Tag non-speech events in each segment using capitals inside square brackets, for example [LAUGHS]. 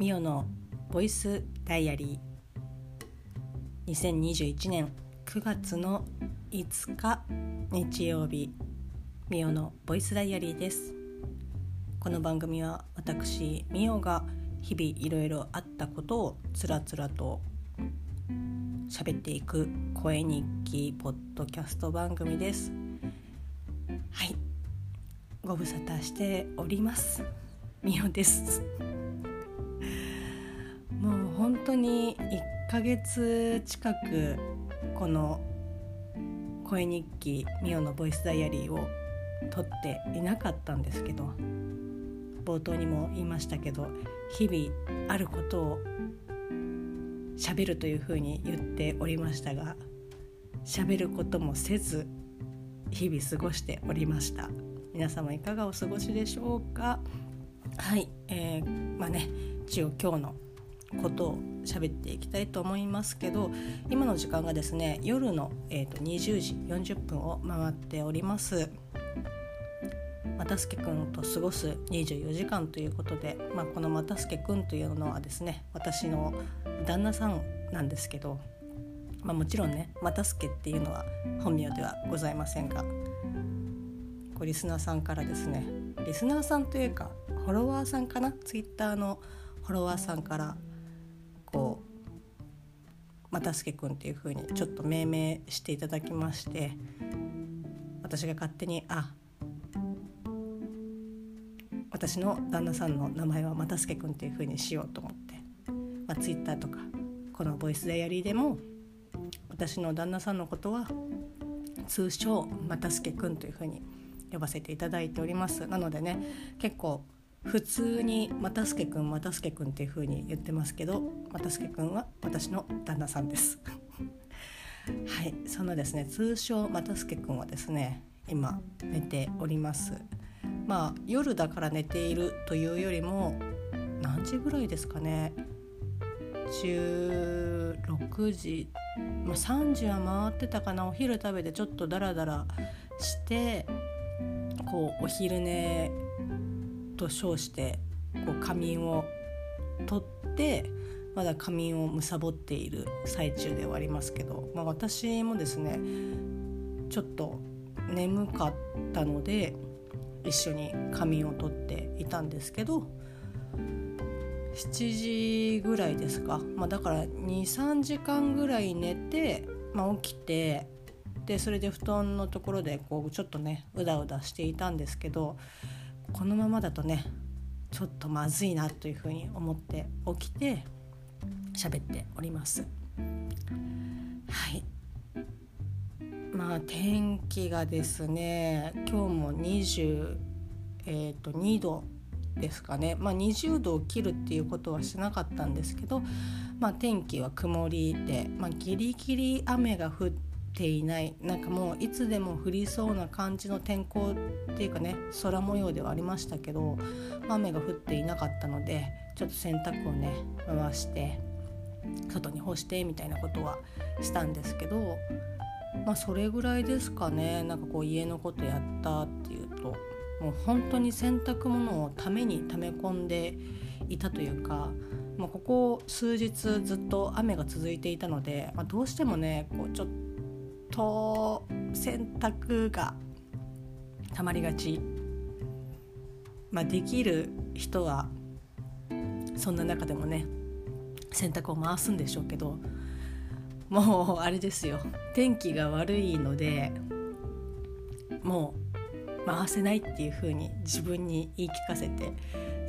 ミオのボイスダイアリー。2021年9月の5日日曜日ミオのボイスダイアリーです。この番組は私ミオが日々いろいろあったことをつらつらと喋っていく声日記ポッドキャスト番組です。はい。ご無沙汰しております。ミオです。当に1ヶ月近くこの声日記ミオのボイスダイアリーを撮っていなかったんですけど冒頭にも言いましたけど日々あることを喋るというふうに言っておりましたが喋ることもせず日々過ごしておりました。皆様いかがお過ごしでしょうか？はい、えー、まあね一応今日のことを喋っていきたいと思いますけど今の時間がですね夜の、えーと、20時40分を回っております。又助くんと過ごす24時間ということで、まあ、この又助くんというのはですね私の旦那さんなんですけど、まあ、もちろんね又助っていうのは本名ではございませんがこうリスナーさんからですねリスナーさんというかフォロワーさんかな？ツイッターのフォロワーさんからこう又助君っていう風にちょっと命名していただきまして私が勝手にあ私の旦那さんの名前は又助君っていう風にしようと思って、まあ、ツイッターとかこのボイスダイアリーでも私の旦那さんのことは通称又助君という風に呼ばせていただいております。なのでね結構普通に「又助くん又助くん」っていう風に言ってますけど又助くんは私の旦那さんです。[LAUGHS] はいそのですね通称又助くんはですね今寝ております。まあ夜だから寝ているというよりも何時ぐらいですかね。16時、まあ、3時は回ってたかな。お昼食べてちょっとダラダラしてこうお昼寝と称してこう仮眠をとってまだ仮眠を貪っている最中ではありますけど、まあ、私もですねちょっと眠かったので一緒に仮眠をとっていたんですけど7時ぐらいですか、まあ、だから23時間ぐらい寝て、まあ、起きてでそれで布団のところでこうちょっとねうだうだしていたんですけどこのままだとねちょっとまずいなというふうに思って起きて喋っております。はい。まあ天気がですね今日も20、えー、と2度ですかね、まあ、20度を切るっていうことはしなかったんですけど、まあ、天気は曇りで、まあ、ギリギリ雨が降ってていない。なんかもういつでも降りそうな感じの天候っていうかね空模様ではありましたけど雨が降っていなかったのでちょっと洗濯をね回して外に干してみたいなことはしたんですけどまあそれぐらいですかねなんかこう家のことやったっていうともう本当に洗濯物をために溜め込んでいたというかもうここ数日ずっと雨が続いていたので、まあ、どうしてもねこうちょっとと洗濯がたまりがち、まあ、できる人はそんな中でもね洗濯を回すんでしょうけどもうあれですよ。天気が悪いのでもう回せないっていう風に自分に言い聞かせて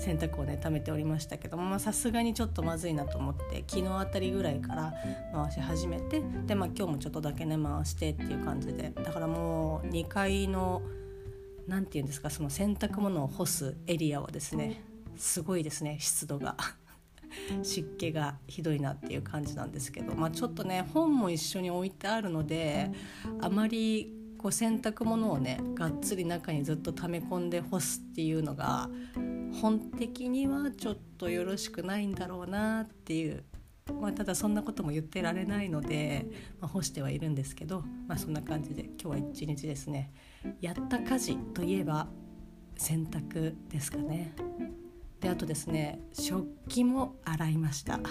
洗濯をね貯めておりましたけどもさすがにちょっとまずいなと思って昨日あたりぐらいから回し始めてで、まあ、今日もちょっとだけね回してっていう感じでだからもう2階の何て言うんですかその洗濯物を干すエリアはですねすごいですね湿度が。[LAUGHS] 湿気がひどいなっていう感じなんですけど、まあ、ちょっとね本も一緒に置いてあるのであまりこう洗濯物をねがっつり中にずっと溜め込んで干すっていうのが本的にはちょっとよろしくないんだろうなっていう、まあ、ただそんなことも言ってられないので、まあ、干してはいるんですけど、まあ、そんな感じで今日は一日ですねやった家事といえば洗濯ですかね。であとですね食器も洗いました [LAUGHS]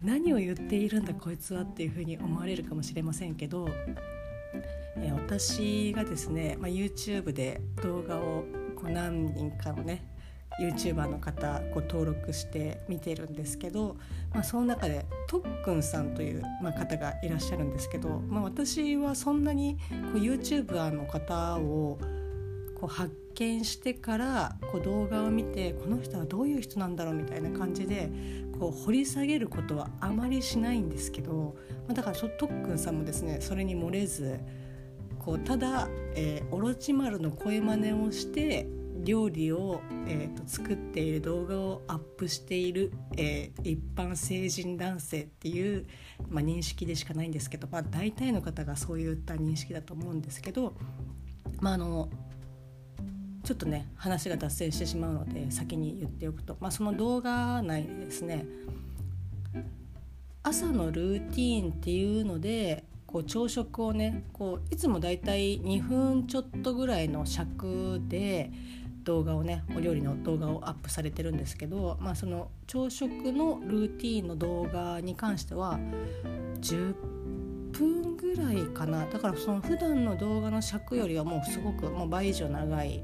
何を言っているんだこいつはっていうふうに思われるかもしれませんけど、え私がですね、まあ、YouTube で動画をこう何人かのね YouTuber の方こう登録して見てるんですけど、まあ、その中でとっくんさんという、まあ、方がいらっしゃるんですけど、まあ、私はそんなにこう YouTuber の方をこう発見してからこう動画を見てこの人はどういう人なんだろうみたいな感じでこう掘り下げることはあまりしないんですけど、まあ、だからとっくんさんもですねそれに漏れずこうただ、えー、オロチマルの声真似をして料理を、えーと、作っている動画をアップしている、えー、一般成人男性っていう、まあ、認識でしかないんですけど、まあ、大体の方がそういった認識だと思うんですけど、まあ、あのちょっとね話が脱線してしまうので先に言っておくと、まあ、その動画内でですね朝のルーティーンっていうのでこう朝食をねこういつもだいたい2分ちょっとぐらいの尺で動画をねお料理の動画をアップされてるんですけど、まあ、その朝食のルーティンの動画に関しては10分ぐらいかな。だからその普段の動画の尺よりはもうすごくもう倍以上長い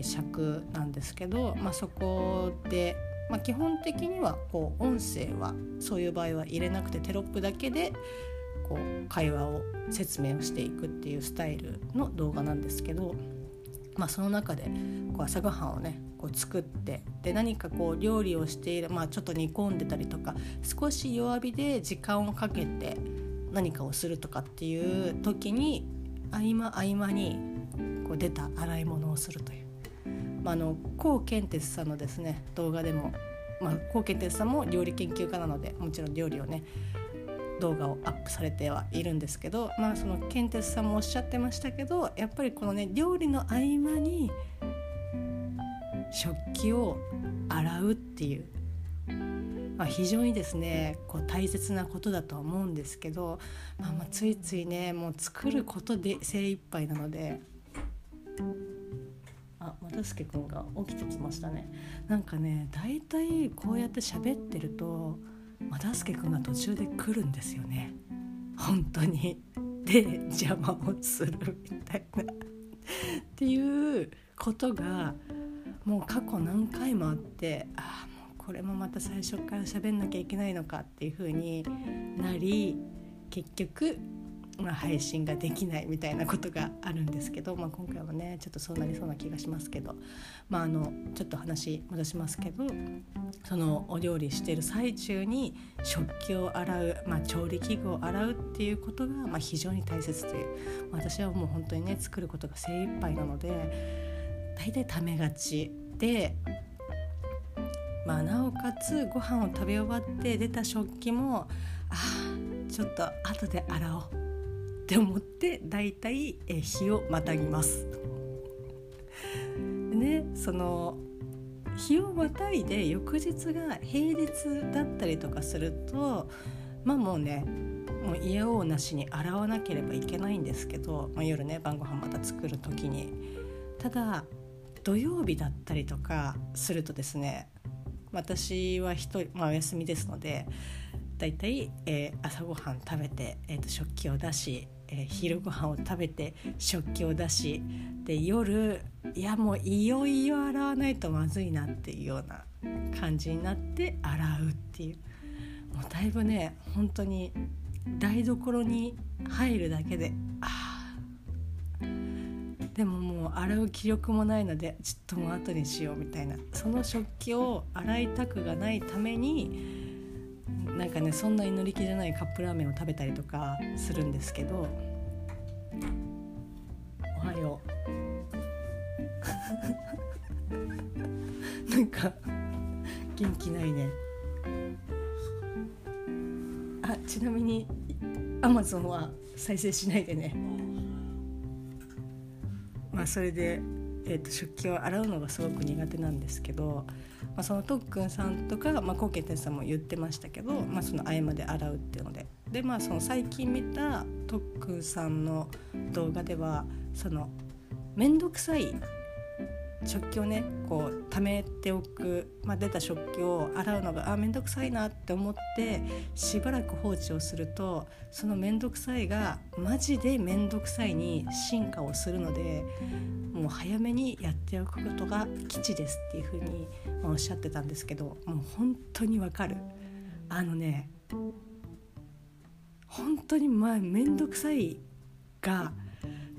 尺なんですけど、まあ、そこで、まあ、基本的にはこう音声はそういう場合は入れなくてテロップだけで会話を説明をしていくっていうスタイルの動画なんですけど。まあ、その中でこう朝ごはんをねこう作ってで何かこう料理をしている、まあ、ちょっと煮込んでたりとか少し弱火で時間をかけて何かをするとかっていう時に合間合間にこう出た洗い物をするという。まあ、あの高健哲さんのですね動画でも、まあ、高健哲さんも料理研究家なのでもちろん料理をね動画をアップされてはいるんですけどまあそのケンテスさんもおっしゃってましたけどやっぱりこのね料理の合間に食器を洗うっていう、まあ、非常にですねこう大切なことだとは思うんですけど、まあ、まあついついねもう作ることで精一杯なので。あ、又助君が起きてきましたね。なんかね、だいたいこうやって喋ってると。又助君が途中で来るんですよね本当に。[LAUGHS] で邪魔をするみたいなっていうことがもう過去何回もあってああもうこれもまた最初から喋んなきゃいけないのかっていうふうになり結局まあ、配信ができないみたいなことがあるんですけど、まあ、今回はねちょっとそうなりそうな気がしますけど、まあ、あのちょっと話戻しますけどそのお料理してる最中に食器を洗う、まあ、調理器具を洗うっていうことが、まあ、非常に大切という私はもう本当にね作ることが精一杯なので大体ためがちで。まあ、なおかつご飯を食べ終わって出た食器もあちょっと後で洗おうって思ってだいたい日をまたぎます。ねその日をまたいで翌日が平日だったりとかするとまあもうねもう嫌おうなしに洗わなければいけないんですけど、まあ、夜ね晩ご飯また作る時にただ土曜日だったりとかするとですね私は一人、まあ、お休みですのでだいたい、えー、朝ごはん食べて、えーと食器を出しえー、昼ご飯を食べて食器を出しで夜いやもういよいよ洗わないとまずいなっていうような感じになって洗うっていう。もうだいぶね本当に台所に入るだけであでももう洗う気力もないのでちょっともう後にしようみたいな。その食器を洗いたくがないためになんかねそんなに乗り気じゃないカップラーメンを食べたりとかするんですけどおはよう。[LAUGHS] なんか元気ないね。あちなみにアマゾンは再生しないでね。まあそれで、えーと食器を洗うのがすごく苦手なんですけどまあ、そのとっくんさんとか、まあ、コウケンさんも言ってましたけど、まあ、その合間で洗うっていうので。でまあその最近見たとっくんさんの動画ではその面倒くさい食器をねこう溜めておく、まあ、出た食器を洗うのがあ面倒くさいなって思ってしばらく放置をするとその面倒くさいがマジで面倒くさいに進化をするのでもう早めにやっておくことが基地ですっていうふうにおっしゃってたんですけどもう本当にわかる。あのね本当にまあ面倒くさいが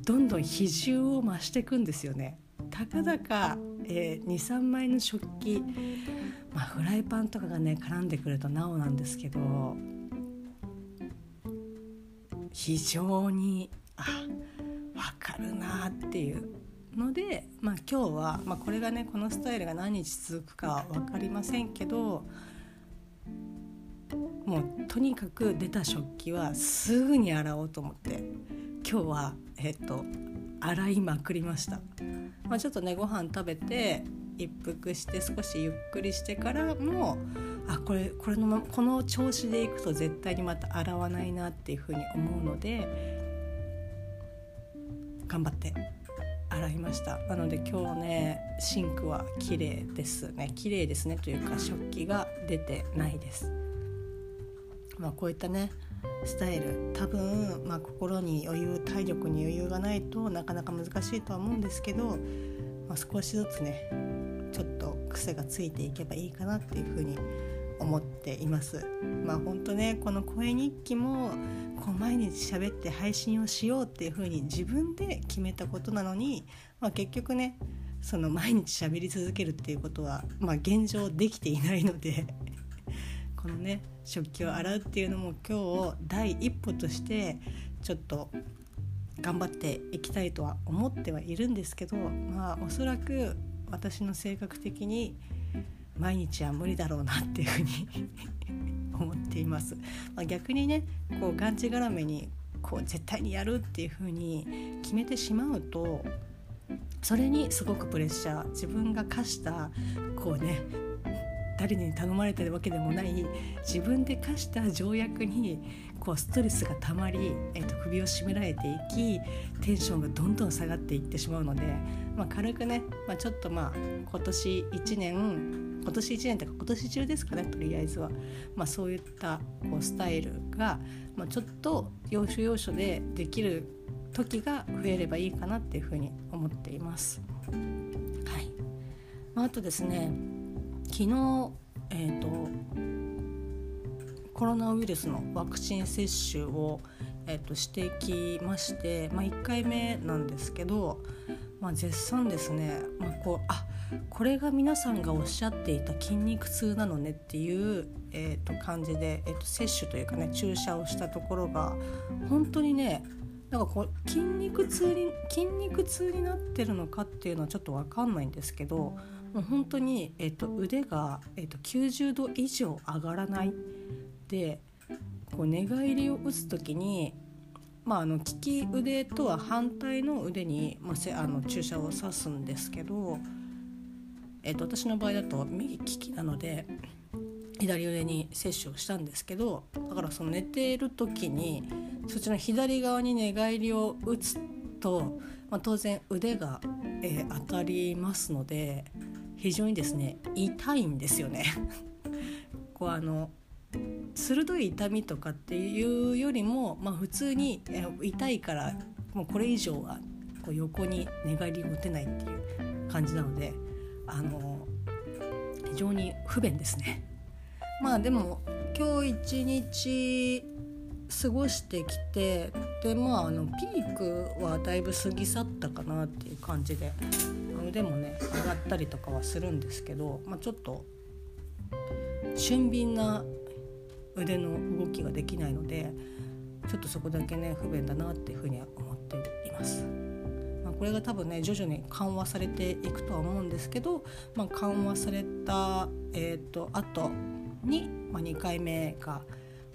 どんどん比重を増していくんですよね。たかだか、えー、23枚の食器、まあ、フライパンとかがね絡んでくるとなおなんですけど非常にあ分かるなっていうので、まあ、今日は、まあ、これがねこのスタイルが何日続くか分かりませんけどもうとにかく出た食器はすぐに洗おうと思って今日はえっと洗いまくりました、まあ、ちょっとねご飯食べて一服して少しゆっくりしてからもあこれこれのこの調子でいくと絶対にまた洗わないなっていうふうに思うので頑張って洗いました。なので今日ねシンクは綺麗ですね。綺麗ですねというか食器が出てないです。まあこういったねスタイル多分、まあ、心に余裕体力に余裕がないとなかなか難しいとは思うんですけど、まあ、少しずつねちょっと癖がついていけばいいかなっていうふうに思っています。まあ本当ねこの声日記もこう毎日喋って配信をしようっていうふうに自分で決めたことなのに、まあ、結局ねその毎日喋り続けるっていうことは、まあ、現状できていないのでこのね食器を洗うっていうのも今日第一歩としてちょっと頑張っていきたいとは思ってはいるんですけどまあおそらく私の性格的に毎日は無理だろうなっていうふうに [LAUGHS] 思っています。まあ、逆にねこうがんじがらめにこう絶対にやるっていうふうに決めてしまうとそれにすごくプレッシャー自分が課したこうね誰に頼まれてるわけでもない自分で課した条約にこうストレスがたまり、えー、と首を絞められていきテンションがどんどん下がっていってしまうので、まあ、軽くね、まあ、ちょっとまあ今年1年今年1年とか今年中ですかねとりあえずは、まあ、そういったこうスタイルが、まあ、ちょっと要所要所でできる時が増えればいいかなっていうふうに思っています。はいまあ、あとですね昨日、えーと、コロナウイルスのワクチン接種を、えーと、してきまして、まあ、1回目なんですけど、まあ、絶賛ですね、まあ、こうあこれが皆さんがおっしゃっていた筋肉痛なのねっていう、えー、と感じで、えー、と接種というかね注射をしたところが本当にねなんかこう筋肉痛に筋肉痛になってるのかっていうのはちょっと分かんないんですけどもう本当に、えーと、腕が、えーと、90度以上上がらないでこう寝返りを打つ時に、まあ、あの利き腕とは反対の腕に、まあ、あの注射を刺すんですけど、えーと、私の場合だと右利きなので左腕に接種をしたんですけどだからその寝ている時にそっちの左側に寝返りを打つと、まあ、当然腕が、えー、当たりますので。非常にですね痛いんですよね [LAUGHS] こうあの鋭い痛みとかっていうよりも、まあ、普通に痛いからもうこれ以上はこう横に寝返りを打てないっていう感じなのであの非常に不便ですね。まあでも今日一日過ごしてきてでまああのピークはだいぶ過ぎ去ったかなっていう感じで腕もね上がったりとかはするんですけど、まあ、ちょっと俊敏な腕の動きができないのでちょっとそこだけね不便だなっていうふうには思っています。まあ、これが多分ね徐々に緩和されていくとは思うんですけど、まあ、緩和された、えーと、後に、まあ、2回目が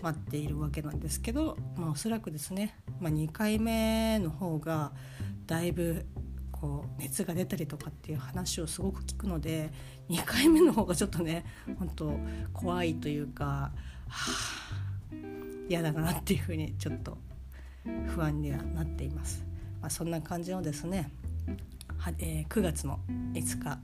待っているわけなんですけど、まあ、おそらくですね、まあ、2回目の方がだいぶこう熱が出たりとかっていう話をすごく聞くので2回目の方がちょっとね本当怖いというか、はあ、嫌だなっていうふうにちょっと不安にはなっています。まあ、そんな感じのですねは、えー、9月の5日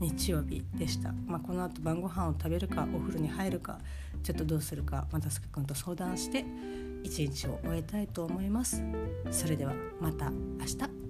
日曜日でした、まあ、この後晩ご飯を食べるかお風呂に入るかちょっとどうするかまたすけく君と相談して一日を終えたいと思います。それではまた明日。